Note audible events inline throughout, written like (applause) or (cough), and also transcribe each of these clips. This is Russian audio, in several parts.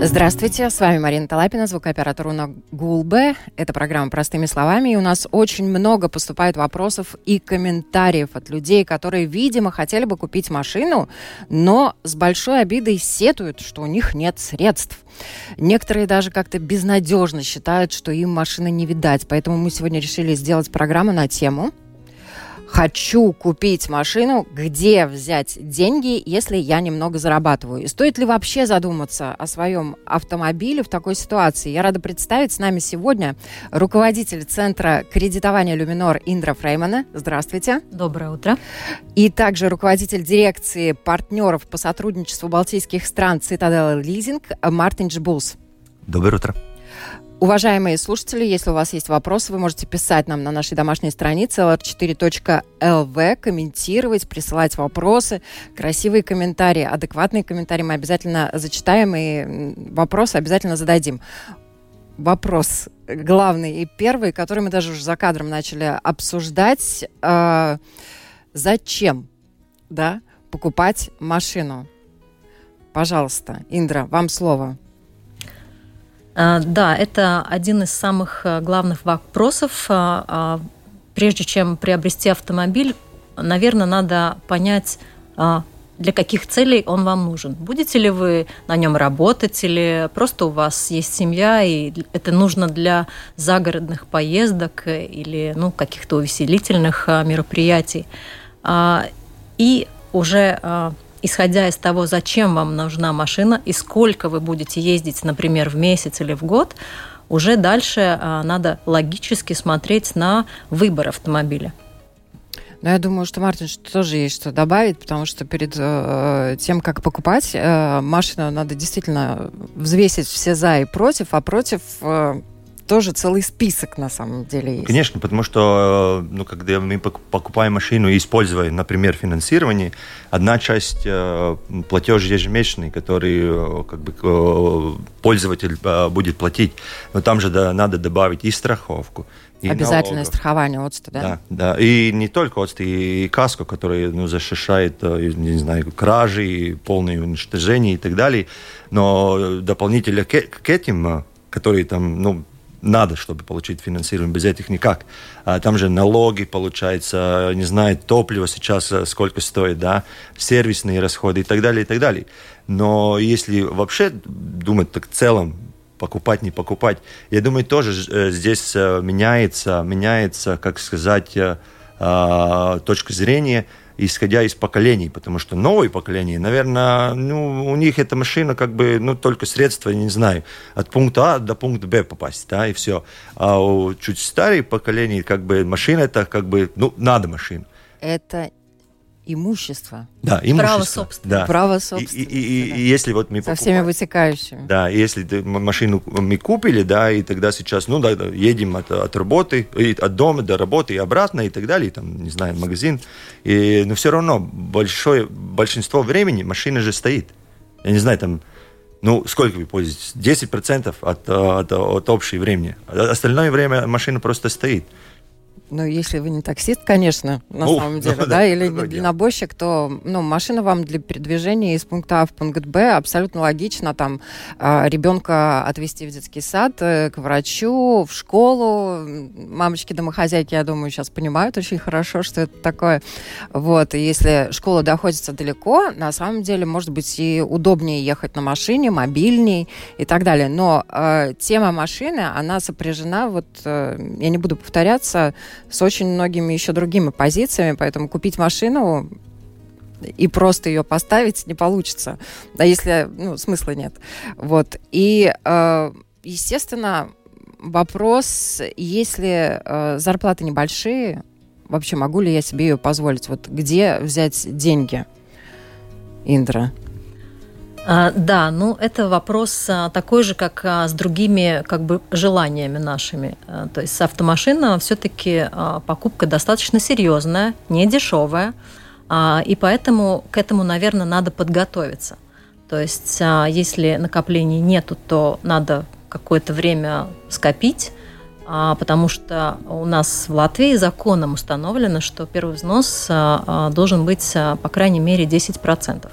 Здравствуйте, с вами Марина Талапина, звукооператор Уна Гулбе. Это программа «Простыми словами», и у нас очень много поступает вопросов и комментариев от людей, которые, видимо, хотели бы купить машину, но с большой обидой сетуют, что у них нет средств. Некоторые даже как-то безнадежно считают, что им машины не видать, поэтому мы сегодня решили сделать программу на тему – хочу купить машину, где взять деньги, если я немного зарабатываю? И стоит ли вообще задуматься о своем автомобиле в такой ситуации? Я рада представить с нами сегодня руководитель Центра кредитования «Люминор» Индра Фреймана. Здравствуйте. Доброе утро. И также руководитель дирекции партнеров по сотрудничеству балтийских стран «Цитадел Лизинг» Мартин Джбулс. Доброе утро. Уважаемые слушатели, если у вас есть вопросы, вы можете писать нам на нашей домашней странице lr4.lv, комментировать, присылать вопросы, красивые комментарии, адекватные комментарии мы обязательно зачитаем и вопросы обязательно зададим. Вопрос главный и первый, который мы даже уже за кадром начали обсуждать. Э, зачем да, покупать машину? Пожалуйста, Индра, вам слово. А, да, это один из самых э, главных вопросов. А, прежде чем приобрести автомобиль, наверное, надо понять, для каких целей он вам нужен. Будете ли вы на нем работать, или просто у вас есть семья, и это нужно для загородных поездок или ну, каких-то увеселительных мероприятий. И уже исходя из того, зачем вам нужна машина и сколько вы будете ездить, например, в месяц или в год, уже дальше а, надо логически смотреть на выбор автомобиля. Но я думаю, что Мартин что тоже есть что добавить, потому что перед э, тем, как покупать э, машину, надо действительно взвесить все за и против, а против э, тоже целый список на самом деле есть. Конечно, потому что ну, когда мы покупаем машину и используем, например, финансирование, одна часть э, платеж ежемесячный, который э, как бы, э, пользователь э, будет платить, но там же надо добавить и страховку, и Обязательное налогов. страхование ОЦТ, да? Да, да. И не только ОЦТ, и каско, который ну, защищает, э, не знаю, кражи, полное уничтожение и так далее. Но дополнительно к, к этим, э, которые там, ну, надо, чтобы получить финансирование, без этих никак. А там же налоги, получается, не знаю, топливо сейчас э, сколько стоит, да, сервисные расходы и так далее, и так далее. Но если вообще думать так в целом, покупать, не покупать, я думаю, тоже э, здесь э, меняется, меняется, как сказать, а, точка зрения – исходя из поколений, потому что новое поколение, наверное, ну, у них эта машина как бы, ну, только средство, не знаю, от пункта А до пункта Б попасть, да, и все. А у чуть старые поколения, как бы, машина это как бы, ну, надо машину. Это имущество. Да, имущество. Право собственности. Да. Право собственности. И, и, и, и если вот мы Со покупаем, всеми вытекающими. Да, если ты, машину мы купили, да, и тогда сейчас, ну, да, едем от, от работы, от дома до работы и обратно, и так далее, и, там, не знаю, магазин. И, но все равно большое, большинство времени машина же стоит. Я не знаю, там, ну, сколько вы пользуетесь? 10% от, от, от общего времени. Остальное время машина просто стоит. Ну, если вы не таксист, конечно, на Ух, самом деле, (laughs) да, да, или не дальнобойщик, то ну, машина вам для передвижения из пункта А в пункт Б абсолютно логично. Там а, ребенка отвезти в детский сад, э, к врачу, в школу. Мамочки-домохозяйки, я думаю, сейчас понимают очень хорошо, что это такое. Вот, и если школа находится далеко, на самом деле, может быть, и удобнее ехать на машине, мобильней и так далее. Но э, тема машины, она сопряжена, вот, э, я не буду повторяться, с очень многими еще другими позициями, поэтому купить машину и просто ее поставить не получится, да, если, ну, смысла нет. Вот. И, э, естественно, вопрос, если э, зарплаты небольшие, вообще могу ли я себе ее позволить? Вот где взять деньги, Индра? А, да, ну это вопрос а, такой же, как а, с другими как бы желаниями нашими. То есть автомашина все-таки покупка достаточно серьезная, не дешевая, и поэтому к этому, наверное, надо подготовиться. То есть, если накоплений нету, то надо какое-то время скопить, потому что у нас в Латвии законом установлено, что первый взнос должен быть, по крайней мере, 10%.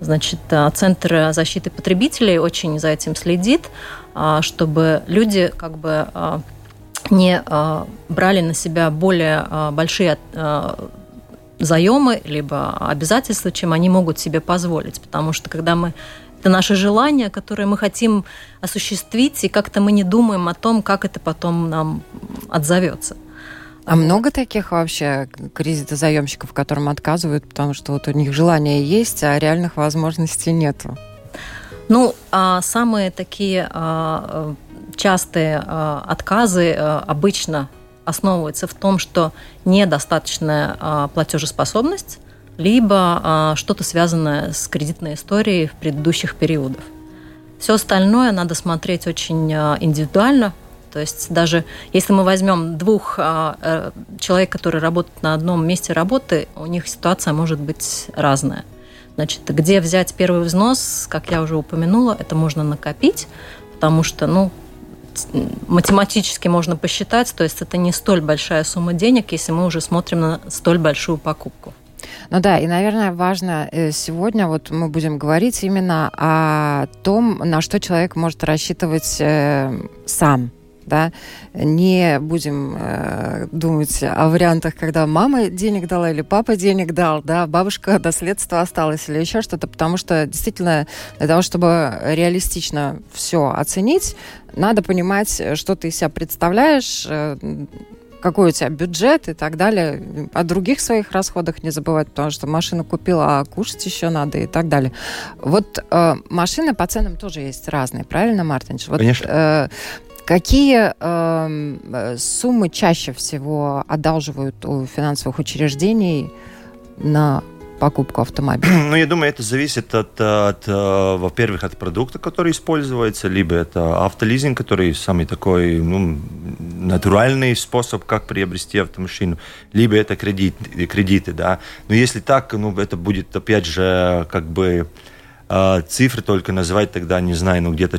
Значит, Центр защиты потребителей очень за этим следит, чтобы люди как бы не брали на себя более большие заемы, либо обязательства, чем они могут себе позволить. Потому что когда мы это наше желание, которое мы хотим осуществить, и как-то мы не думаем о том, как это потом нам отзовется. А много таких вообще кредитозаемщиков, которым отказывают, потому что вот у них желание есть, а реальных возможностей нету? Ну, а самые такие а, частые а, отказы а, обычно основывается в том, что недостаточная а, платежеспособность, либо а, что-то связанное с кредитной историей в предыдущих периодах. Все остальное надо смотреть очень а, индивидуально. То есть даже если мы возьмем двух э, человек, которые работают на одном месте работы, у них ситуация может быть разная. Значит, где взять первый взнос, как я уже упомянула, это можно накопить, потому что, ну, математически можно посчитать, то есть это не столь большая сумма денег, если мы уже смотрим на столь большую покупку. Ну да, и, наверное, важно э, сегодня вот мы будем говорить именно о том, на что человек может рассчитывать э, сам да, не будем э, думать о вариантах, когда мама денег дала или папа денег дал, да, бабушка наследство осталось или еще что-то, потому что действительно для того, чтобы реалистично все оценить, надо понимать, что ты из себя представляешь, э, какой у тебя бюджет и так далее. О других своих расходах не забывать, потому что машину купила, а кушать еще надо и так далее. Вот э, машины по ценам тоже есть разные, правильно, Мартинч? Вот, Конечно. Э, Какие эм, э, суммы чаще всего одалживают у финансовых учреждений на покупку (clears throat) автомобиля? Ну, я думаю, это зависит от, от, э, во-первых, от продукта, который используется, либо это автолизинг, который самый такой ну, натуральный способ, как приобрести автомашину, либо это кредит, кредиты, да. Но если так, ну, это будет, опять же, как бы цифры только называть тогда, не знаю, ну где-то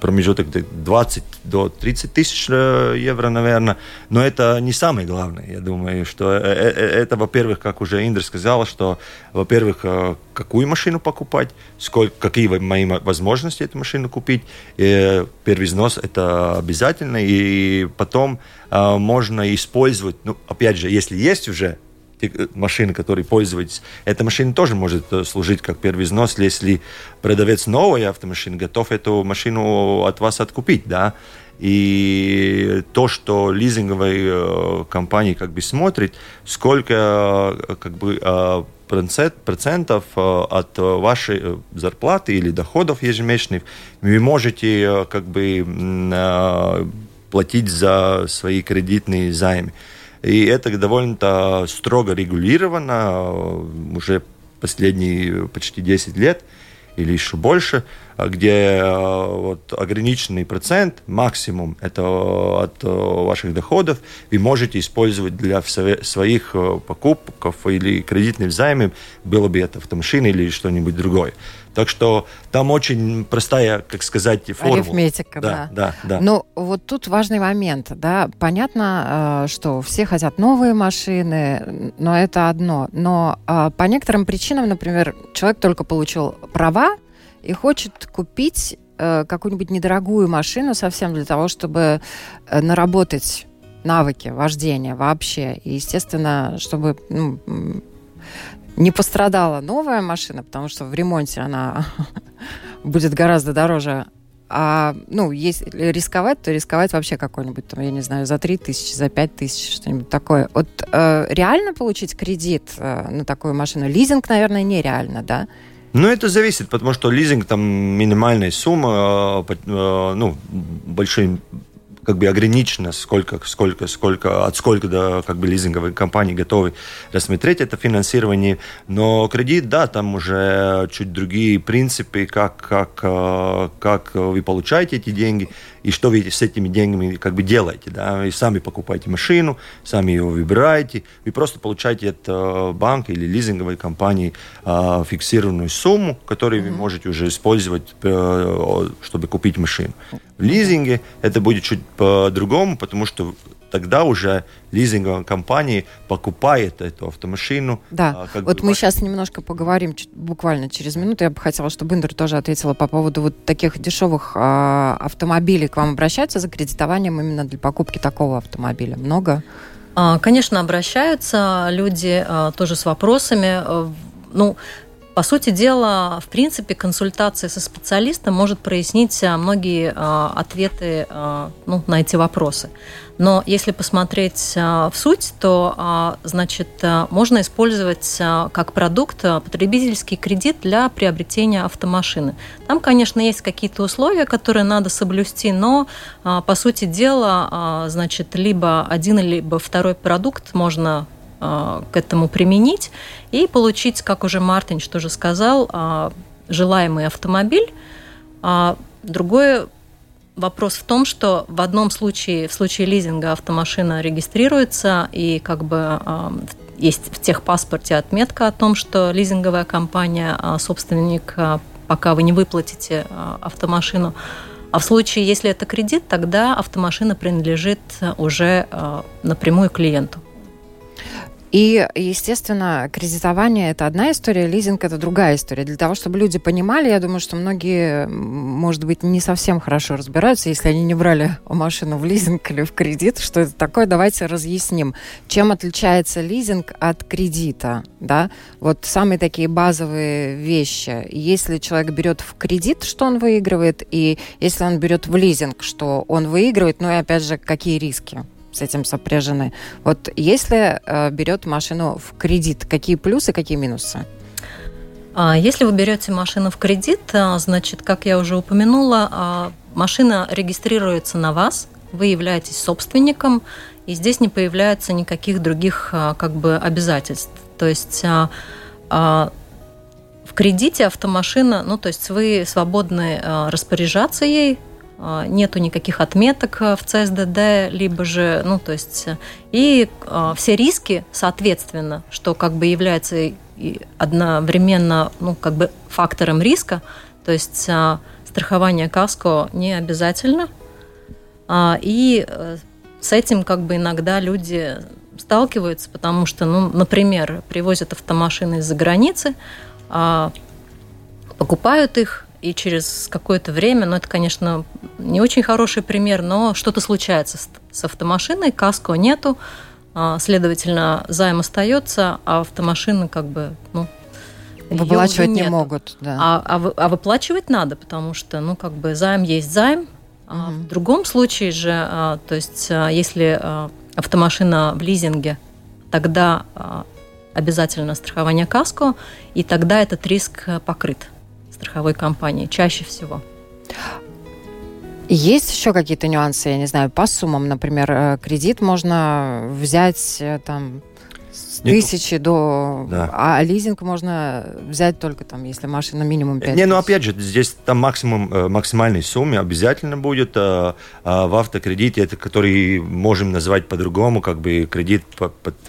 промежуток 20 до 30 тысяч э, евро, наверное. Но это не самое главное. Я думаю, что э, э, это, во-первых, как уже Индра сказала, что, во-первых, какую машину покупать, сколько, какие мои возможности эту машину купить. И первый взнос это обязательно. И потом можно использовать, ну, опять же, если есть уже Э, машины, которые пользуетесь, эта машина тоже может э, служить как первый взнос, если продавец новой автомашины готов эту машину от вас откупить, да. И то, что лизинговая э, компания как бы смотрит, сколько как бы процентов от вашей зарплаты или доходов ежемесячных вы можете как бы платить за свои кредитные займы. И это довольно-то строго регулировано э, уже последние почти 10 лет или еще больше, где э, вот, ограниченный процент, максимум, это от э, ваших доходов, вы можете использовать для своих покупок или кредитных займов, было бы это автомашина или что-нибудь другое. Так что там очень простая, как сказать, формула. Арифметика, да. Да, да, да. Ну, вот тут важный момент, да. Понятно, э, что все хотят новые машины, но это одно. Но э, по некоторым причинам, например, человек только получил права и хочет купить э, какую-нибудь недорогую машину совсем для того, чтобы наработать навыки вождения вообще. И, естественно, чтобы ну, не пострадала новая машина, потому что в ремонте она (laughs) будет гораздо дороже. А, ну, если рисковать, то рисковать вообще какой-нибудь, там, я не знаю, за 3 тысячи, за 5 тысяч, что-нибудь такое. Вот э, реально получить кредит э, на такую машину? Лизинг, наверное, нереально, да? Ну, это зависит, потому что лизинг там минимальная сумма, э, э, ну, большой как бы ограничено, сколько, сколько, сколько, от сколько до как бы лизинговые компании готовы рассмотреть это финансирование. Но кредит, да, там уже чуть другие принципы, как, как, э, как вы получаете эти деньги и что вы с этими деньгами как бы делаете. Да? И сами покупаете машину, сами ее выбираете, вы просто получаете от э, банка или лизинговой компании э, фиксированную сумму, которую mm-hmm. вы можете уже использовать, чтобы купить машину. В лизинге это будет чуть по-другому, потому что тогда уже лизинговая компания покупает эту автомашину. Да, а, вот бы, мы сейчас немножко поговорим буквально через минуту. Я бы хотела, чтобы Индер тоже ответила по поводу вот таких дешевых а, автомобилей. К вам обращаются за кредитованием именно для покупки такого автомобиля? Много? А, конечно, обращаются люди тоже с вопросами. Э, ну, по сути дела, в принципе, консультация со специалистом может прояснить многие ответы ну, на эти вопросы. Но если посмотреть в суть, то, значит, можно использовать как продукт потребительский кредит для приобретения автомашины. Там, конечно, есть какие-то условия, которые надо соблюсти, но, по сути дела, значит, либо один, либо второй продукт можно к этому применить и получить, как уже Мартин тоже сказал, желаемый автомобиль. А другой вопрос в том, что в одном случае, в случае лизинга автомашина регистрируется и как бы э, есть в техпаспорте отметка о том, что лизинговая компания собственник, пока вы не выплатите автомашину. А в случае, если это кредит, тогда автомашина принадлежит уже напрямую клиенту. И, естественно, кредитование – это одна история, лизинг – это другая история. Для того, чтобы люди понимали, я думаю, что многие, может быть, не совсем хорошо разбираются, если они не брали (laughs) машину в лизинг или в кредит, что это такое, давайте разъясним. Чем отличается лизинг от кредита? Да? Вот самые такие базовые вещи. Если человек берет в кредит, что он выигрывает, и если он берет в лизинг, что он выигрывает, ну и опять же, какие риски? С этим сопряжены. Вот если э, берет машину в кредит, какие плюсы, какие минусы? А, если вы берете машину в кредит, а, значит, как я уже упомянула, а, машина регистрируется на вас, вы являетесь собственником, и здесь не появляется никаких других как бы обязательств. То есть в кредите автомашина, ну то есть вы свободны распоряжаться ей, нету никаких отметок э, в ЦСДД, либо же, ну, то есть, и а, все риски, соответственно, что как бы является одновременно, ну, как бы фактором риска, то есть а, страхование КАСКО не обязательно, и э, с этим как бы иногда люди сталкиваются, потому что, ну, например, привозят автомашины из-за границы, покупают их, и через какое-то время, ну это, конечно, не очень хороший пример, но что-то случается с, с автомашиной, каско нету, а, следовательно, займ остается, а автомашины как бы, ну, Выплачивать не могут, да. А, а, а выплачивать надо, потому что, ну, как бы займ есть займ. А угу. в другом случае же, а, то есть, а, если автомашина в лизинге, тогда обязательно страхование каско, и тогда этот риск покрыт страховой компании, чаще всего. Есть еще какие-то нюансы, я не знаю, по суммам, например, э, кредит можно взять э, там с тысячи до... Да. А лизинг можно взять только там, если машина минимум 5 Не, ну опять же, здесь там максимум, э, максимальной сумме обязательно будет. А, а в автокредите, это который можем назвать по-другому, как бы кредит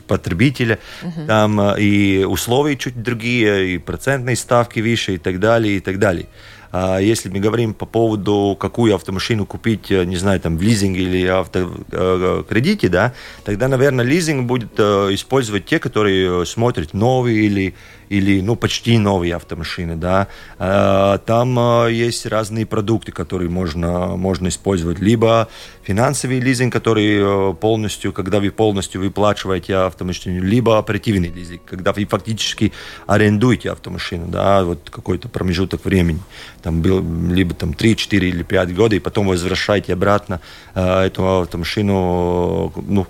потребителя. Угу. Там и условия чуть другие, и процентные ставки выше, и так далее, и так далее. А если мы говорим по поводу, какую автомашину купить, э, не знаю, там в лизинге или автокредите, да, тогда, наверное, лизинг будет э, использовать те, которые смотрят новые или или ну, почти новые автомашины. Да. А, там а, есть разные продукты, которые можно, можно использовать. Либо финансовый лизинг, который э, полностью, когда вы полностью выплачиваете автомашину, либо оперативный лизинг, когда вы фактически арендуете автомашину, да, вот какой-то промежуток времени. Там был либо там 3, 4 или 5 года, и потом возвращаете обратно э, эту автомашину ну,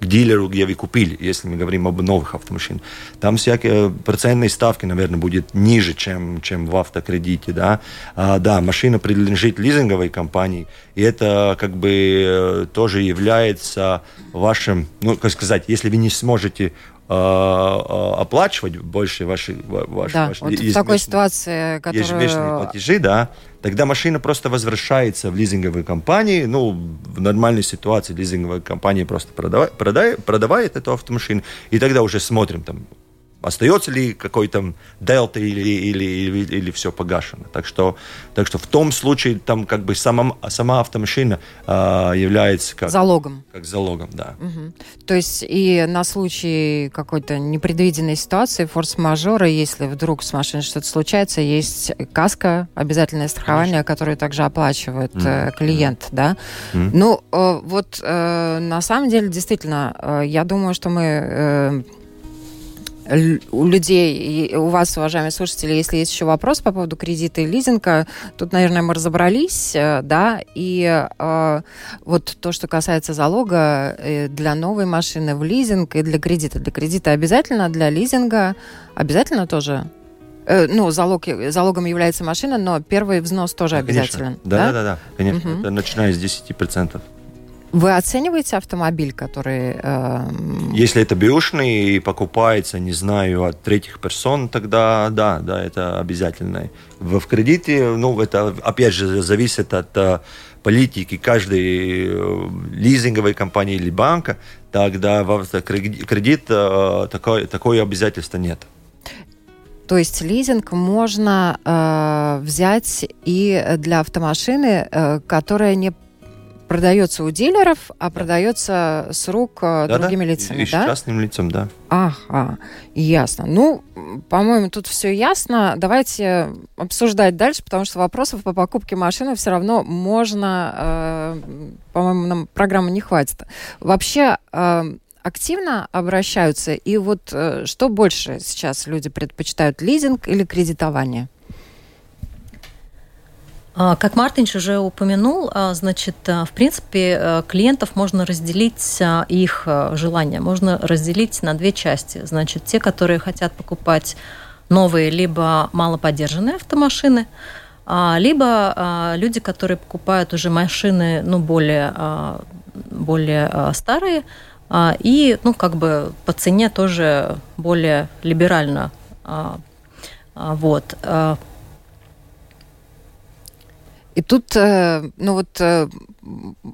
к дилеру, где вы купили, если мы говорим об новых автомашинах. Там всякие процентные ставки, наверное, будет ниже, чем, чем в автокредите, да. А, да, машина принадлежит лизинговой компании, и это как бы э, тоже является вашим, ну, как сказать, если вы не сможете Э, э, оплачивать больше ваши, ваши, да, ваши вот в такой ситуации, которая... ежемесячные платежи, да, тогда машина просто возвращается в лизинговую компанию. Ну, в нормальной ситуации лизинговая компания просто продавает, продает, продавает эту автомашину, и тогда уже смотрим, там, остается ли какой-то дельта или, или, или, или все погашено. Так что, так что в том случае там как бы сама, сама автомашина э, является как залогом. Как залогом, да. Угу. То есть и на случай какой-то непредвиденной ситуации, форс-мажора, если вдруг с машиной что-то случается, есть каска, обязательное страхование, Конечно. которое также оплачивает mm. клиент, да. Mm. Ну, э, вот э, на самом деле, действительно, э, я думаю, что мы э, у людей, и у вас, уважаемые слушатели, если есть еще вопрос по поводу кредита и лизинга, тут, наверное, мы разобрались, э, да, и э, вот то, что касается залога э, для новой машины в лизинг и для кредита. Для кредита обязательно, для лизинга обязательно тоже? Э, ну, залог, залогом является машина, но первый взнос тоже да, обязателен. Да, да, да, да, конечно. Угу. Это начиная с 10%. Вы оцениваете автомобиль, который... Э... Если это бэушный и покупается, не знаю, от третьих персон, тогда да, да, это обязательно. В, в кредите, ну, это опять же зависит от э, политики каждой э, лизинговой компании или банка, тогда в кредит э, такое, такое обязательства нет. То есть лизинг можно э, взять и для автомашины, э, которая не продается у дилеров, а продается с рук э, да, другими да. лицами, и, да? частным лицам, да. Ага, ясно. Ну, по-моему, тут все ясно. Давайте обсуждать дальше, потому что вопросов по покупке машины все равно можно, э, по-моему, нам программы не хватит. Вообще, э, активно обращаются, и вот э, что больше сейчас люди предпочитают, лизинг или кредитование? А, как Мартинч уже упомянул, а, значит, а, в принципе, клиентов можно разделить, их желания можно разделить на две части. Значит, те, которые хотят покупать новые либо малоподдержанные автомашины, либо люди, которые покупают уже машины ну, более, более старые и ну, как бы по цене тоже более либерально. Вот. И тут, э, ну вот, э,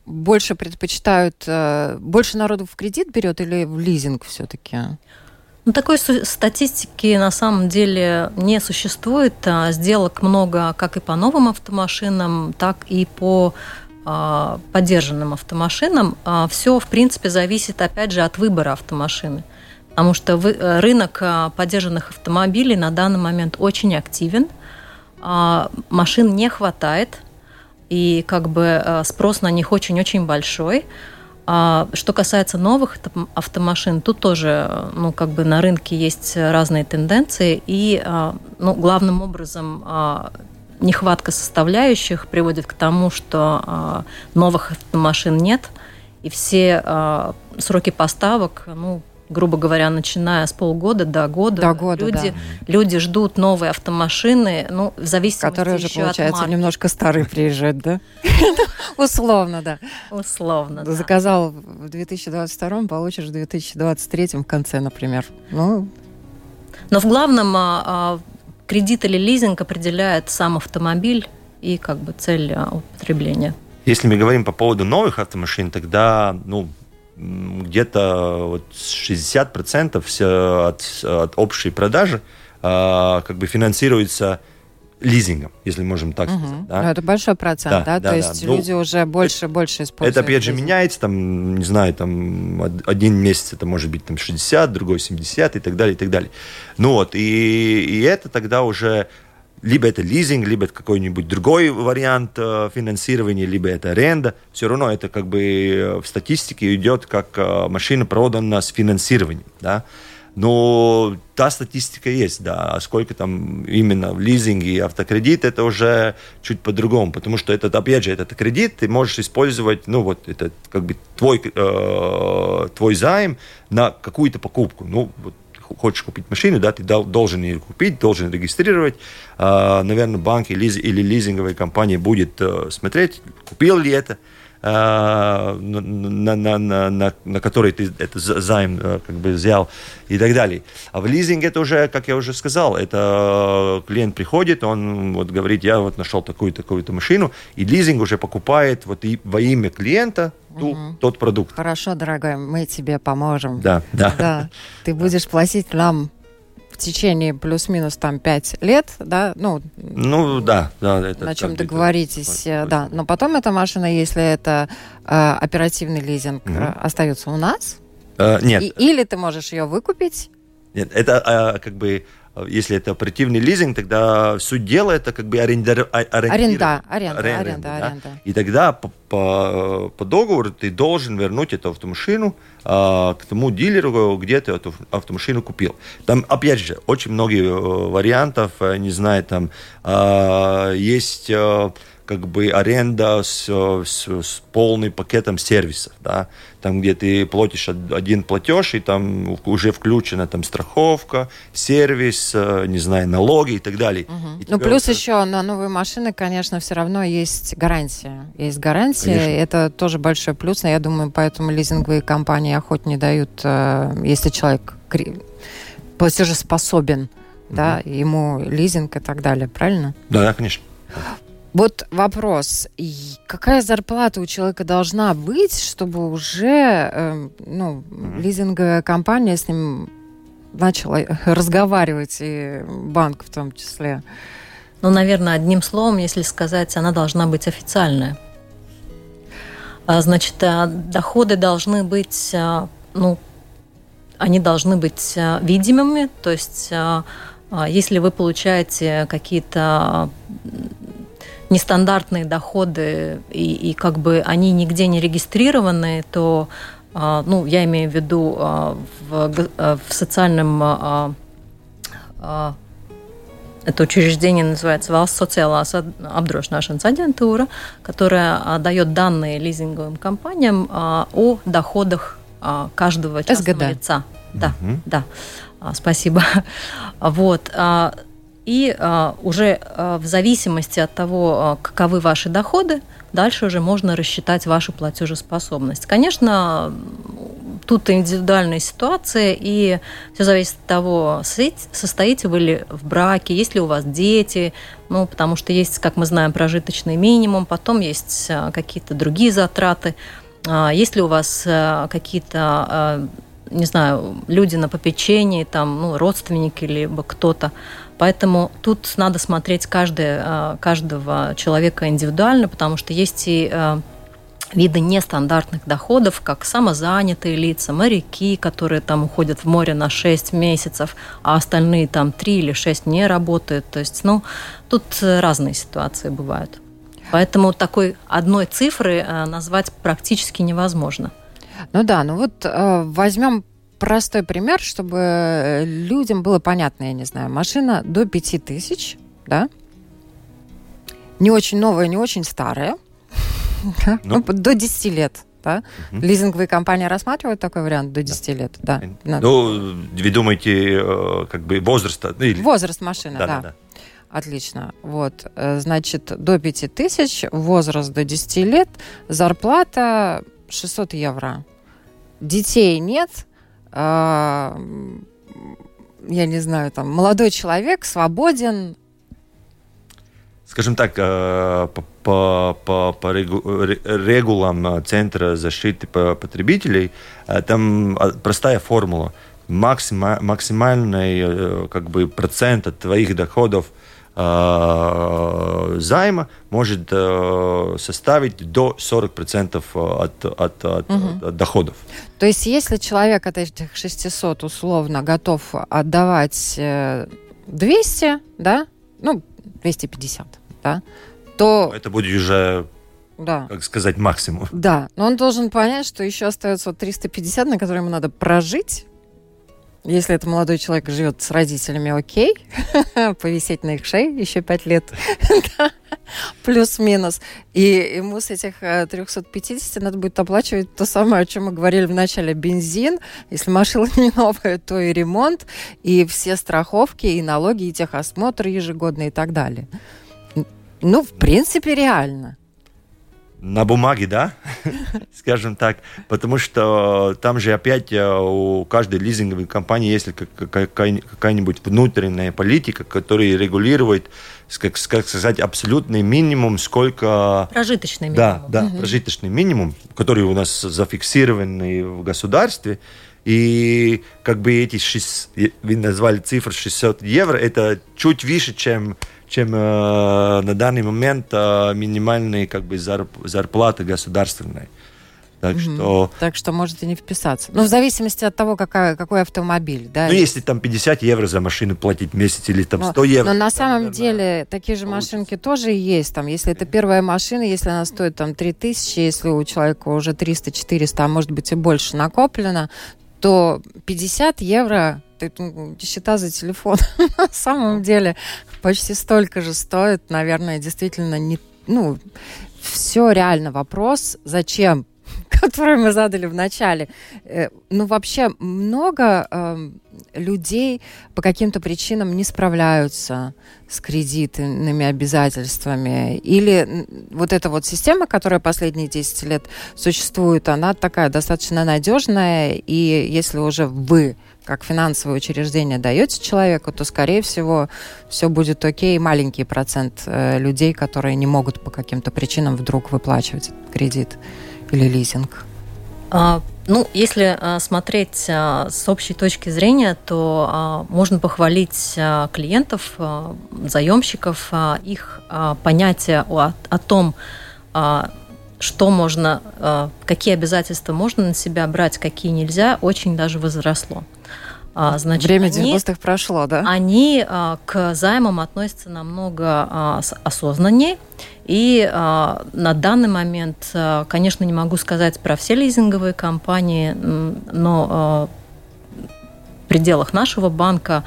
больше предпочитают, э, больше народу в кредит берет или в лизинг все-таки? Ну, такой статистики на самом деле не существует. А, сделок много как и по новым автомашинам, так и по а, поддержанным автомашинам. А, Все, в принципе, зависит, опять же, от выбора автомашины. Потому что рынок поддержанных автомобилей на данный момент очень активен. Машин не хватает и как бы э, спрос на них очень-очень большой. А что касается новых автомашин, тут тоже э, ну, как бы на рынке есть разные тенденции, и э, ну, главным образом нехватка составляющих приводит к тому, что новых автомашин нет, и все сроки поставок ну, грубо говоря, начиная с полгода до года. До года, люди, да. люди ждут новые автомашины, ну, в зависимости Которые уже, получается, немножко старые приезжают, да? (laughs) Условно, да. Условно, Заказал в 2022, получишь в 2023 в конце, например. Ну... Но в главном а, а, кредит или лизинг определяет сам автомобиль и как бы цель а, употребления. Если мы говорим по поводу новых автомашин, тогда ну, где-то вот 60% все от, от общей продажи а, как бы финансируется лизингом, если можем так угу. сказать. Да? Ну, это большой процент, да? да? да То да, есть да. люди ну, уже больше, больше используют. Это, опять же, меняется, там, не знаю, там, один месяц это может быть там 60, другой 70 и так далее, и так далее. Ну вот, и, и это тогда уже либо это лизинг, либо это какой-нибудь другой вариант э, финансирования, либо это аренда, все равно это как бы э, в статистике идет как э, машина продана с финансированием, да. Но та статистика есть, да. А сколько там именно в лизинге и автокредит, это уже чуть по-другому. Потому что этот, опять же, этот кредит ты можешь использовать, ну вот, это как бы твой, э, твой займ на какую-то покупку. Ну, вот, хочешь купить машину, да, ты должен ее купить, должен регистрировать. А, наверное, банк или лизинговая компания будет э, смотреть, купил ли это, на, на, на, на, на который ты это займ э, как бы взял и так далее. А в лизинг это уже, как я уже сказал, это клиент приходит, он вот говорит, я вот нашел такую-то такую машину, и лизинг уже покупает вот и во имя клиента ту, угу. тот продукт. Хорошо, дорогой, мы тебе поможем. Да, да. да. Ты будешь платить нам в течение плюс-минус там 5 лет, да, ну, ну да, да, это на чем договоритесь, это, да, но потом эта машина, если это э, оперативный лизинг, угу. остается у нас, э, нет, и, или ты можешь ее выкупить. Нет, это э, как бы если это оперативный лизинг, тогда суть дела это как бы аренда, аренда, аренда, аренда, аренда, да? аренда. И тогда по, по, по договору ты должен вернуть эту автомашину а, к тому дилеру, где ты эту автомашину купил. Там, опять же, очень много э, вариантов, э, не знаю, там а, есть э, как бы аренда с, с, с полным пакетом сервисов, да, там, где ты платишь один платеж, и там уже включена там страховка, сервис, не знаю, налоги и так далее. Угу. И ну, плюс вот... еще на новые машины, конечно, все равно есть гарантия. Есть гарантия, конечно. это тоже большой плюс, но я думаю, поэтому лизинговые компании охотно не дают, э, если человек платежеспособен, угу. да, ему лизинг и так далее, правильно? Да, да, конечно. Вот вопрос. Какая зарплата у человека должна быть, чтобы уже э, ну, лизинговая компания с ним начала разговаривать, и банк в том числе? Ну, наверное, одним словом, если сказать, она должна быть официальная. А, значит, а, доходы должны быть, а, ну, они должны быть видимыми, то есть если вы получаете какие-то нестандартные доходы и, и как бы они нигде не регистрированы, то а, ну, я имею в виду а, в, а, в социальном это учреждение называется Valsts социālās apdrošināšanas агентура, которая дает данные лизинговым компаниям о доходах каждого частного СГД. лица. Да, угу. да. Спасибо. (laughs) Вот. И а, уже а, в зависимости от того, а, каковы ваши доходы, дальше уже можно рассчитать вашу платежеспособность. Конечно, тут индивидуальная ситуация, и все зависит от того, состоите вы ли в браке, есть ли у вас дети, ну, потому что есть, как мы знаем, прожиточный минимум, потом есть а, какие-то другие затраты, а, есть ли у вас а, какие-то, не знаю, люди на попечении, там, ну, родственники, либо кто-то, Поэтому тут надо смотреть каждое, а, каждого человека индивидуально, потому что есть и а, виды нестандартных доходов, как самозанятые лица, моряки, которые там уходят в море на 6 месяцев, а остальные там 3 или 6 не работают. То есть, ну, тут разные ситуации бывают. Поэтому такой одной цифры назвать практически невозможно. Ну да, ну вот э, возьмем простой пример, чтобы э, людям было понятно, я не знаю. Машина до 5000, да? Не очень новая, не очень старая. (laughs) Ну, до 10 лет. Да? Угу. Лизинговые компании рассматривают такой вариант до 10 да. лет, да. Ну, вы думаете, э, как бы возраст? Ну, или... Возраст машины, да. да. да. Отлично. Вот, э, значит, до 5000, возраст до 10 лет, зарплата 600 евро. Детей нет, я не знаю, там, молодой человек свободен. Скажем так, э, по, по, по регулам Центра защиты потребителей, э, там а, простая формула. Максимальный э, как бы, процент от твоих доходов – Э, займа может э, составить до 40% от, от, от, угу. от доходов. То есть если человек от этих 600 условно готов отдавать 200, э, да, ну, 250, да, то... Это будет уже да. как сказать, максимум. Да, но он должен понять, что еще остается вот 350, на которые ему надо прожить, Если это молодой человек живет с родителями, окей, (laughs) повисеть на их шее еще пять лет, (laughs) плюс-минус. И ему с этих 350 э, надо будет оплачивать то самое, о чем мы говорили в начале, бензин. Если машина (laughs) не новая, то и ремонт, и все страховки, и налоги, и техосмотр ежегодный и так далее. Ну, в принципе, реально на бумаге, да, (laughs) скажем так, потому что там же опять э, у каждой лизинговой компании есть какая-нибудь внутренняя политика, которая регулирует, как, сказать, абсолютный минимум, сколько... Прожиточный минимум. Да, да, угу. прожиточный минимум, который у нас зафиксирован в государстве. И как бы эти, 6, вы назвали цифру 600 евро, это чуть выше, чем чем э, на данный момент э, минимальные как бы зарп, зарплаты государственные. Так, mm-hmm. что... так что можете не вписаться. Ну, в зависимости от того, какая, какой автомобиль. Да? Ну, если там 50 евро за машину платить в месяц или там 100 но, евро. Но на самом наверное, деле такие же получится. машинки тоже есть. Там, если это первая машина, если она стоит там 3000, если у человека уже 300-400, а может быть и больше накоплено, то 50 евро счета за телефон (laughs) на самом деле почти столько же стоит, наверное, действительно не, ну, все реально вопрос, зачем (laughs) который мы задали в начале. Э, ну, вообще, много э, людей по каким-то причинам не справляются с кредитными обязательствами. Или вот эта вот система, которая последние 10 лет существует, она такая достаточно надежная, и если уже вы как финансовое учреждение даете человеку, то, скорее всего, все будет окей. Маленький процент э, людей, которые не могут по каким-то причинам вдруг выплачивать кредит или лизинг. А, ну, если а, смотреть а, с общей точки зрения, то а, можно похвалить а, клиентов, а, заемщиков, а, их а, понятие о, о том, а, что можно, а, какие обязательства можно на себя брать, какие нельзя, очень даже возросло. А, значит, Время 90-х прошло, да? Они а, к займам относятся намного а, осознаннее. И а, на данный момент, а, конечно, не могу сказать про все лизинговые компании, но в пределах нашего банка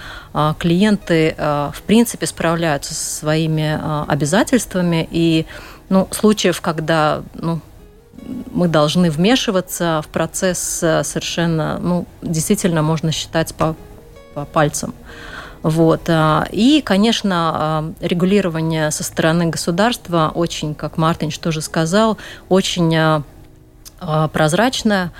клиенты, в принципе, справляются со своими обязательствами. И ну, случаев, когда ну, мы должны вмешиваться в процесс э, совершенно, ну, действительно можно считать по, по пальцам. Вот. А, и, конечно, а, регулирование со стороны государства очень, как Мартинч тоже сказал, очень прозрачное.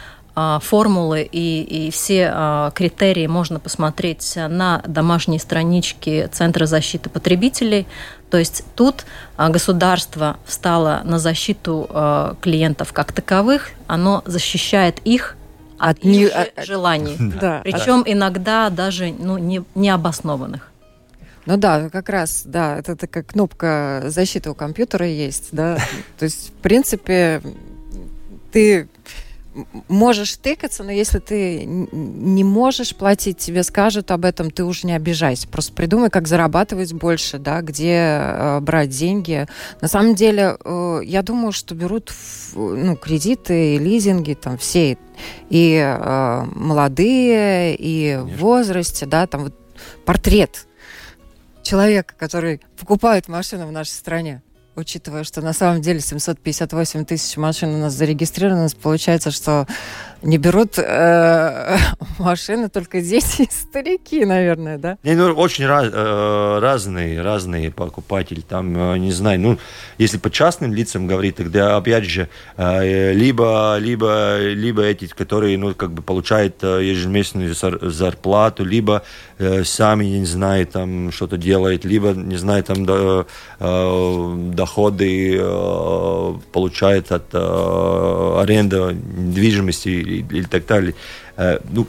Формулы и, и все критерии можно посмотреть на домашней страничке Центра защиты потребителей. То есть тут а, государство встало на защиту а, клиентов как таковых, оно защищает их от, от их не... желаний. (laughs) Да. Причем иногда даже ну, не, необоснованных. Ну да, как раз, да, это такая кнопка защиты у компьютера есть, да. (laughs) То есть, в принципе, ты можешь тыкаться, но если ты не можешь платить, тебе скажут об этом, ты уже не обижайся. Просто придумай, как зарабатывать больше, да, где э, брать деньги. На самом деле, э, я думаю, что берут ну, кредиты, лизинги, там все, и э, молодые, и Конечно. в возрасте, да, там вот портрет человека, который покупает машину в нашей стране учитывая, что на самом деле 758 тысяч машин у нас зарегистрировано, получается, что не берут э, (laughs) машины только дети и старики, наверное, да? Не, ну, очень раз, э, разные, разные покупатели. Там, э, не знаю, ну, если по частным лицам говорить, тогда, опять же, э, либо, либо, либо эти, которые, ну, как бы получают э, ежемесячную зарплату, либо э, сами, не знаю, там, что-то делают, либо, не знаю, там, до, э, доходы э, получают от э, аренды недвижимости или, или так далее. Э, ну,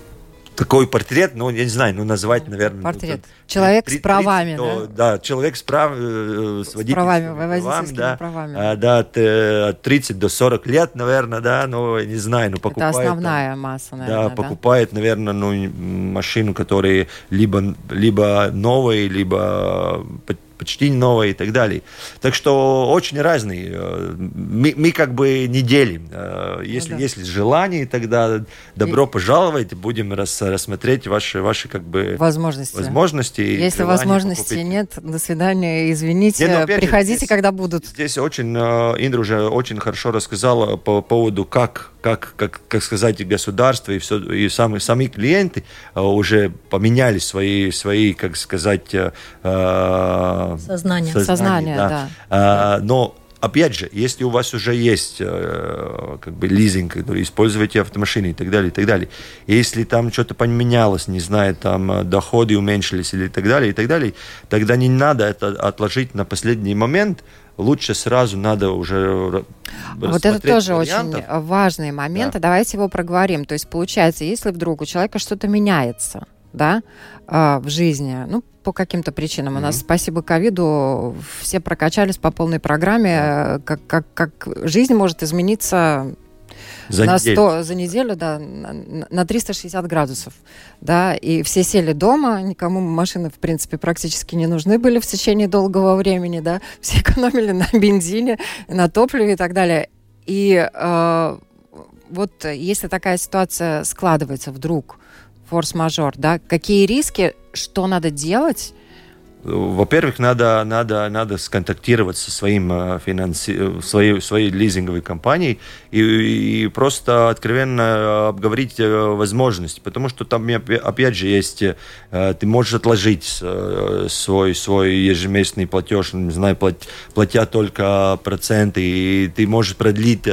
какой портрет, ну, я не знаю, ну, называть, наверное... Портрет. Ну, человек 30, с правами, 30, да? Да, человек с, прав, э, с, с правами, правами, да, правами. А, да, от, э, от 30 до 40 лет, наверное, да, ну, не знаю, ну, покупает... Это основная там, масса, наверное, да? покупает, наверное, ну, машину, которая либо, либо новая, либо почти новая и так далее. Так что очень разные. Э, мы, мы как бы не делим. Э, если ну, да. есть желание, тогда добро и... пожаловать, будем рас, рассмотреть ваши, ваши как бы возможности. возможности если возможности покупить. нет, до свидания, извините, нет, приходите, здесь, когда будут. Здесь очень, Индра уже очень хорошо рассказала по поводу, как как, как, как сказать, государство и, все, и сами, сами клиенты э, уже поменяли свои, свои как сказать... Э, э сознание. Сознание, сознание да. да. А, но опять же, если у вас уже есть э, как бы лизинг, который используете автомашины и так далее, и так далее, если там что-то поменялось, не знаю, там доходы уменьшились или так далее, и так далее, тогда не надо это отложить на последний момент, лучше сразу надо уже Вот это тоже вариантов. очень важные моменты. Да. Давайте его проговорим. То есть получается, если вдруг у человека что-то меняется, да, а, в жизни, ну, по каким-то причинам. У нас, спасибо ковиду, все прокачались по полной программе, как, как, как жизнь может измениться за на неделю. 100, за неделю, да, на 360 градусов. Да, и все сели дома, никому машины, в принципе, практически не нужны были в течение долгого времени, да, все (laughs) экономили на бензине, на топливе и так далее. И э, вот если такая ситуация складывается вдруг, форс-мажор, да, какие риски, что надо делать, во-первых, надо, надо, надо сконтактировать со своим э, финанси... своей, своей лизинговой компанией и, и просто откровенно обговорить э, возможности, потому что там, опять же, есть, э, ты можешь отложить свой, свой ежемесячный платеж, не знаю, платя только проценты, и ты можешь продлить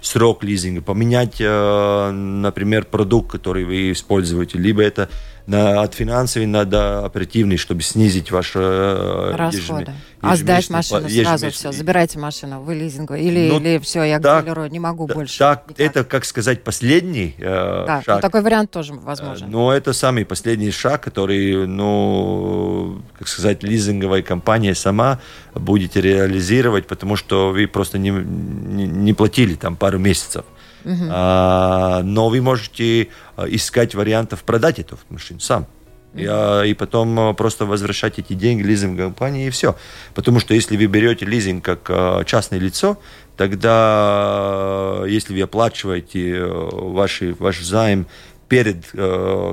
срок лизинга, поменять, например, продукт, который вы используете, либо это от финансовой до оперативной, чтобы снизить ваши э, расходы. А сдать машину сразу все, забирайте машину, вы лизинговый, или, ну, или все, я так, не могу да, больше. Так, никак. это, как сказать, последний э, да, ну, шаг. Ну, такой вариант тоже возможен. Э, но это самый последний шаг, который, ну, как сказать, лизинговая компания сама будете реализировать, потому что вы просто не, не, не платили там пару месяцев. Uh-huh. А, но вы можете а, искать вариантов продать эту машину сам. Uh-huh. И, потом а, просто возвращать эти деньги лизинговой компании и все. Потому что если вы берете лизинг как а, частное лицо, тогда если вы оплачиваете ваш, ваш займ перед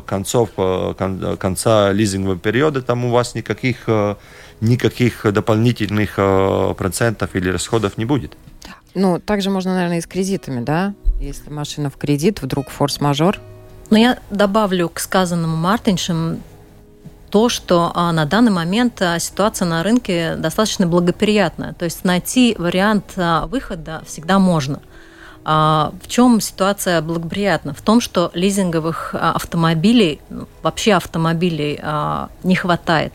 концов, конца лизингового периода, там у вас никаких, никаких дополнительных процентов или расходов не будет. Ну, также можно, наверное, и с кредитами, да? Если машина в кредит, вдруг форс-мажор. Но я добавлю к сказанному Мартиншем то, что а, на данный момент а, ситуация на рынке достаточно благоприятная. То есть найти вариант а, выхода всегда можно. В чем ситуация благоприятна? В том, что лизинговых автомобилей, ну, вообще автомобилей не хватает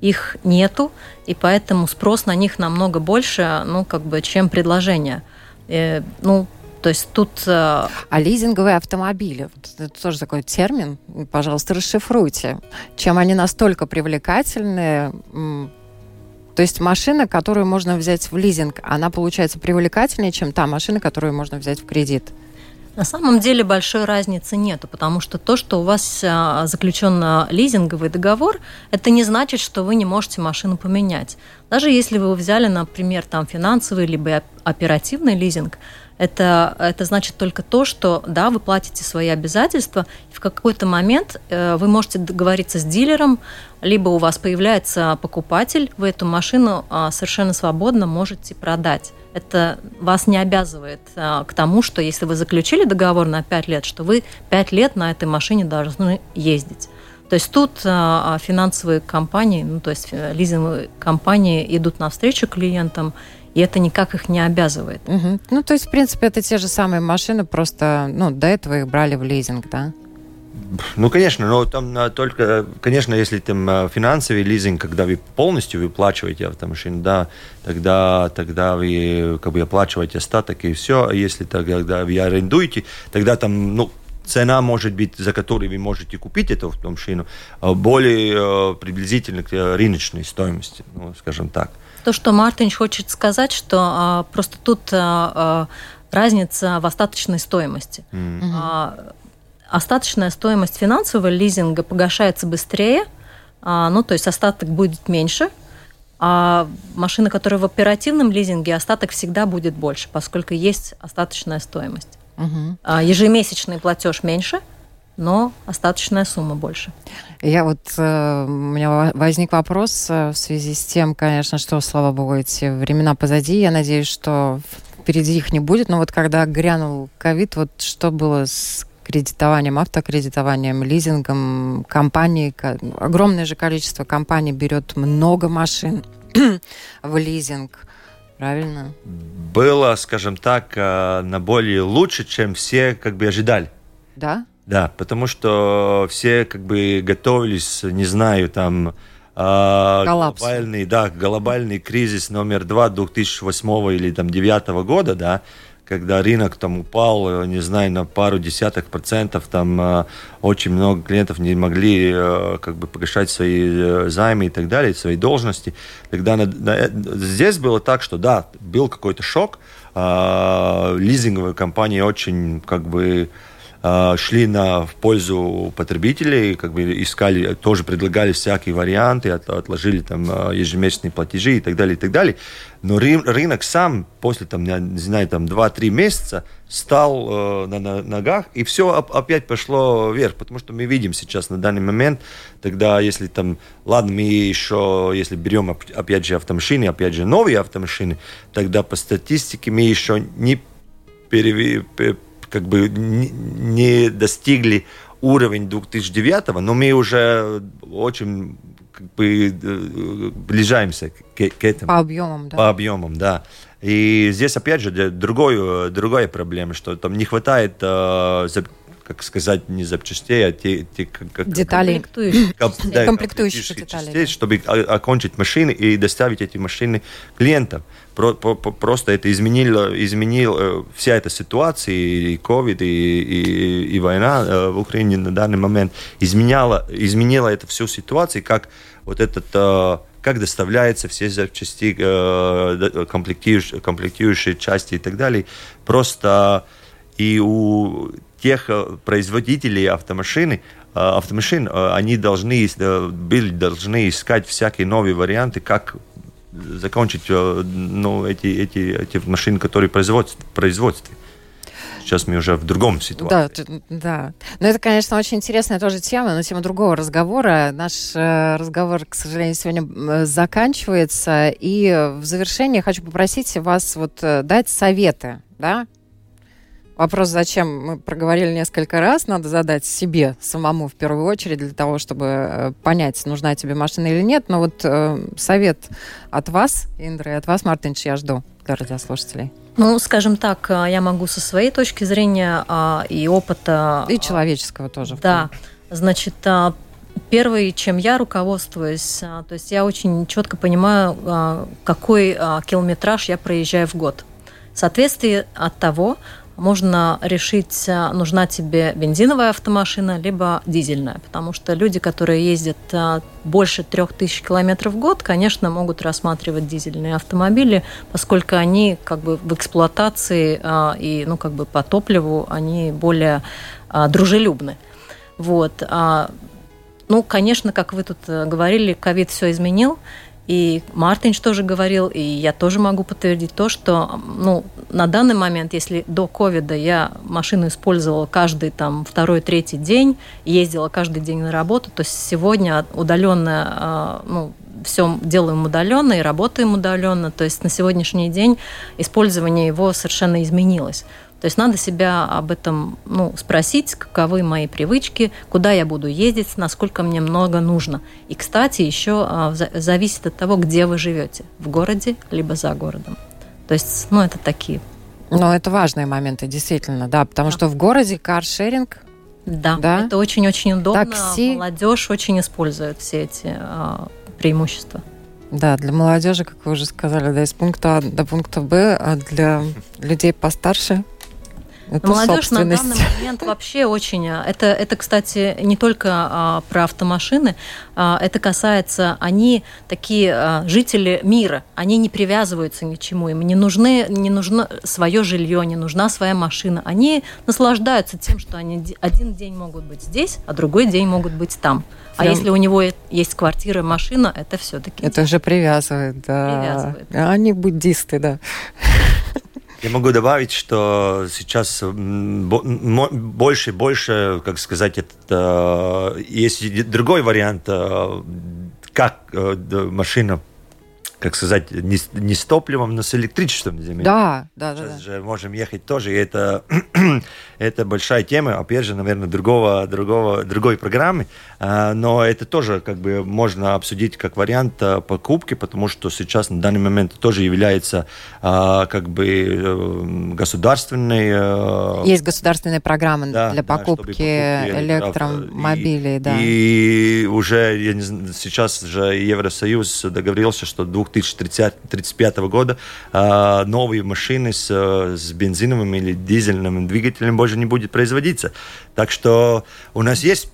их нету, и поэтому спрос на них намного больше, ну, как бы, чем предложение. Э, ну, то есть тут... Э... А лизинговые автомобили, это тоже такой термин, пожалуйста, расшифруйте. Чем они настолько привлекательны, то есть машина, которую можно взять в лизинг, она получается привлекательнее, чем та машина, которую можно взять в кредит. На самом деле большой разницы нету, потому что то, что у вас а, заключен лизинговый договор, это не значит, что вы не можете машину поменять. Даже если вы взяли, например, там финансовый либо оперативный лизинг, это, это значит только то, что да, вы платите свои обязательства, и в какой-то момент э, вы можете договориться с дилером, либо у вас появляется покупатель, вы эту машину э, совершенно свободно можете продать это вас не обязывает а, к тому, что если вы заключили договор на 5 лет, что вы 5 лет на этой машине должны ездить. То есть тут а финансовые компании, ну, то есть э, лизинговые компании идут навстречу клиентам, и это никак их не обязывает. Угу. Ну, то есть, в принципе, это те же самые машины, просто, ну, до этого их брали в лизинг, да? Ну, конечно, но там только, конечно, если там э, финансовый лизинг, когда вы полностью выплачиваете автомашину, да, тогда, тогда вы как бы оплачиваете остаток и все. А если тогда вы арендуете, тогда там, ну, цена может быть, за которую вы можете купить эту автомашину, э, более э, приблизительно к рыночной стоимости, ну, скажем так. То, что Мартин хочет сказать, что а, просто тут а, разница в остаточной стоимости. Mm-hmm. А, остаточная стоимость финансового лизинга погашается быстрее, а, ну, то есть остаток будет меньше, А машина, которая в оперативном лизинге, остаток всегда будет больше, поскольку есть остаточная стоимость. Угу. А ежемесячный платеж меньше, но остаточная сумма больше. Я вот, э, у меня возник вопрос э, в связи с тем, конечно, что, слава богу, эти времена позади. Я надеюсь, что впереди их не будет. Но вот когда грянул ковид, вот что было с кредитованием, автокредитованием, лизингом компаний. Огромное же количество компаний берет много машин (clears throat) в лизинг. Правильно? Было, скажем так, э, на более лучше, чем все как бы ожидали. Да? Да, потому что все как бы готовились, не знаю, там э, глобальный, да, глобальный кризис номер два 2008 или там 2009 года, да, когда рынок там упал, не знаю, на пару десятых процентов, там э, очень много клиентов не могли э, как бы погашать свои э, займы и так далее, свои должности. Тогда на, на, здесь было так, что да, был какой-то шок, э, лизинговые компании очень как бы а, шли на, в пользу потребителей, как бы искали, тоже предлагали всякие варианты, от, отложили там а, ежемесячные платежи и так далее, и так далее. Но рынок сам после, там, не знаю, там 2-3 месяца стал э, на, на ногах, и все опять пошло вверх, потому что мы видим сейчас на данный момент, тогда если там, ладно, мы еще, если берем опять же автомашины, опять же новые автомашины, тогда по статистике мы еще не перевели как бы не достигли уровень 2009, но мы уже очень как бы э, приближаемся к, к этому. По объемам, да. По объемам, да. И здесь, опять же, другой, другая проблема, что там не хватает э, как сказать, не запчастей, а те, те как, деталей. Комплектующих, комп, да, комплектующих деталей. Частей, да. чтобы окончить машины и доставить эти машины клиентам. Про, про, просто это изменило, изменил э, вся эта ситуация, и COVID, и, и, и война э, в Украине на данный момент изменяла, изменила эту всю ситуацию, как вот этот э, как доставляются все запчасти, комплектующие, комплектующие части и так далее. Просто и у тех э, производителей автомашины, э, автомашин, э, они должны, были должны искать всякие новые варианты, как закончить ну, эти, эти, эти машины, которые производят в производстве. Сейчас мы уже в другом ситуации. Да, да. Но это, конечно, очень интересная тоже тема, но тема другого разговора. Наш разговор, к сожалению, сегодня заканчивается. И в завершение хочу попросить вас вот дать советы, да, Вопрос, зачем, мы проговорили несколько раз, надо задать себе самому в первую очередь для того, чтобы э, понять, нужна тебе машина или нет. Но вот э, совет от вас, Индра, и от вас, Мартинч, я жду для радиослушателей. Ну, скажем так, э, я могу со своей точки зрения а, и опыта... И человеческого тоже. Да. Значит, а, Первый, чем я руководствуюсь, а, то есть я очень четко понимаю, какой километраж я проезжаю в год. В соответствии от того можно решить, э, нужна тебе бензиновая автомашина, либо дизельная. Потому что люди, которые ездят э, больше 3000 километров в год, конечно, могут рассматривать дизельные автомобили, поскольку они как бы в эксплуатации э, и ну, как бы по топливу они более дружелюбны. Вот. А, ну, конечно, как вы тут говорили, ковид все изменил. И Мартинч тоже говорил, и я тоже могу подтвердить то, что ну, на данный момент, если до ковида я машину использовала каждый там второй, третий день, ездила каждый день на работу, то сегодня удаленно, а, ну, все делаем удаленно и работаем удаленно. То есть на сегодняшний день использование его совершенно изменилось. То есть надо себя об этом ну, спросить, каковы мои привычки, куда я буду ездить, насколько мне много нужно. И, кстати, еще а, зависит от того, где вы живете, в городе либо за городом. То есть, ну, это такие. Но это важные моменты, действительно, да, потому да. что в городе каршеринг да, да, это очень-очень удобно. Такси. Молодежь очень использует все эти а, преимущества. Да, для молодежи, как вы уже сказали, да, из пункта А до пункта Б, а для людей постарше Это Молодежь на данный момент вообще очень... Это, это, кстати, не только а, про автомашины, а, это касается... Они такие а, жители мира, они не привязываются ни к чему, им не, нужны, не нужно свое жилье, не нужна своя машина. Они наслаждаются тем, что они один день могут быть здесь, а другой день могут быть там. А Прям... если у него есть квартира, машина, это все-таки... Это же привязывает, да. Привязывает. Они буддисты, да. Я могу добавить, что сейчас больше и больше, как сказать, это, есть другой вариант, э, как э, машина как сказать, не, не с топливом, но с электричеством земли. Да, да, Сейчас да. же можем ехать тоже, и это, (clears throat) это большая тема, опять же, наверное, другого, другого, другой программы, а, но это тоже как бы можно обсудить как вариант а, покупки, потому что сейчас на данный момент тоже является а, как бы э, государственной... Есть государственные программы да, для покупки да, электромобилей, и, да. И уже я не сейчас же Евросоюз договорился, что 2035 года а, новые машины с, с бензиновым или дизельным двигателем больше не будет производиться. Так что у нас есть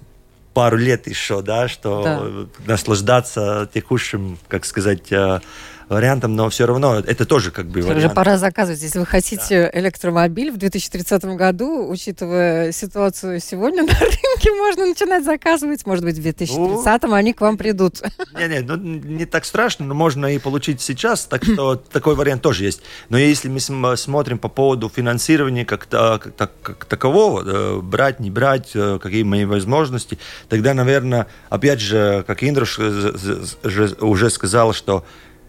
пару лет еще, да, что да. наслаждаться текущим, как сказать, а, вариантом, но все равно это тоже как бы вариант. Уже пора заказывать. Если вы хотите да. электромобиль в 2030 году, учитывая ситуацию сегодня на рынке, можно начинать заказывать. Может быть, в 2030 ну, они к вам придут. Не-не, ну не так страшно, но можно и получить сейчас, так что такой вариант тоже есть. Но если мы смотрим по поводу финансирования как, как, как такового, э, брать, не брать, э, какие мои возможности, тогда, наверное, опять же, как Индруш уже сказал, что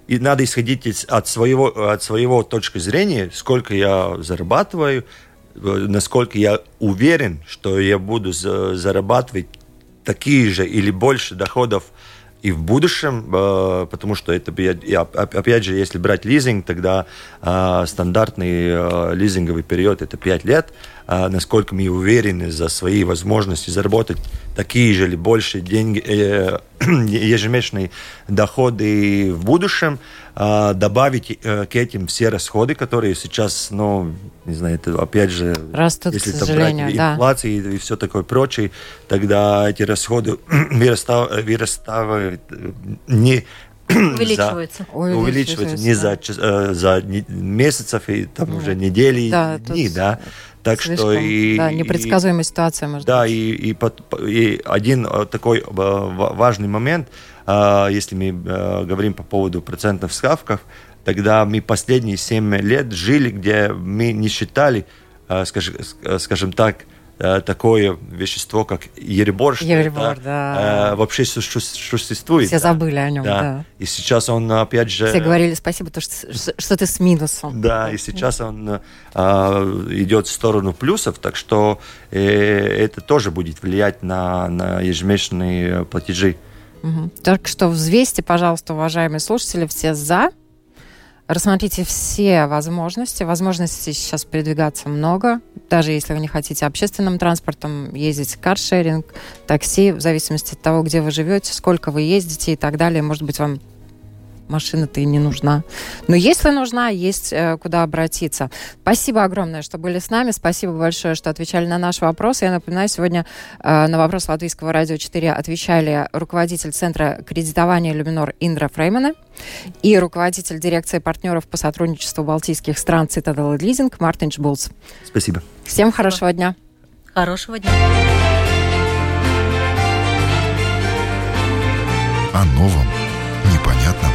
и надо исходить от своего, от своего точки зрения, сколько я зарабатываю, э, насколько я уверен, что я буду зарабатывать такие же или больше доходов и в будущем, э, потому что это, опять же, если брать лизинг, тогда э, стандартный лизинговый период это 5 лет, насколько мы уверены за свои возможности заработать такие же или больше деньги, э, (clears throat) ежемесячные доходы в будущем, э, добавить э, к этим все расходы, которые сейчас, ну, не знаю, это опять же, Растут, если там брать инфлации да. и, и все такое прочее, тогда эти расходы (clears throat) вырастают, не увеличиваются. (clears throat) За, увеличиваются не за, э, за месяцев и там да. уже недели, да, дни, да. Так Слишком, что и... Да, непредсказуемая и, ситуация, может да, быть. и, и, и один э, такой э, важный момент, э, если мы говорим по поводу процентных ставков, тогда мы последние 7 лет жили, где мы не считали, скажем, скажем так, такое вещество, как еребор, что еребор, это, да. э, вообще существует. Все да. забыли о нем, да. да. И сейчас он опять же... Все говорили спасибо, то, что, что ты с минусом. Да, и сейчас он э, идет в сторону плюсов, так что э, это тоже будет влиять на, на ежемесячные платежи. Угу. Так что взвесьте, пожалуйста, уважаемые слушатели, все за Рассмотрите все возможности. Возможностей сейчас передвигаться много. Даже если вы не хотите общественным транспортом ездить, каршеринг, такси, в зависимости от того, где вы живете, сколько вы ездите и так далее. Может быть, вам машина-то и не нужна. Но если нужна, есть э, куда обратиться. Спасибо огромное, что были с нами. Спасибо большое, что отвечали на наши вопросы. Я напоминаю, сегодня э, на вопрос Латвийского радио 4 отвечали руководитель Центра кредитования «Люминор» Индра Фреймана и руководитель дирекции партнеров по сотрудничеству балтийских стран «Цитадел Лизинг» Мартин Чбулс. Спасибо. Всем хорошего дня. Хорошего дня. О новом, непонятном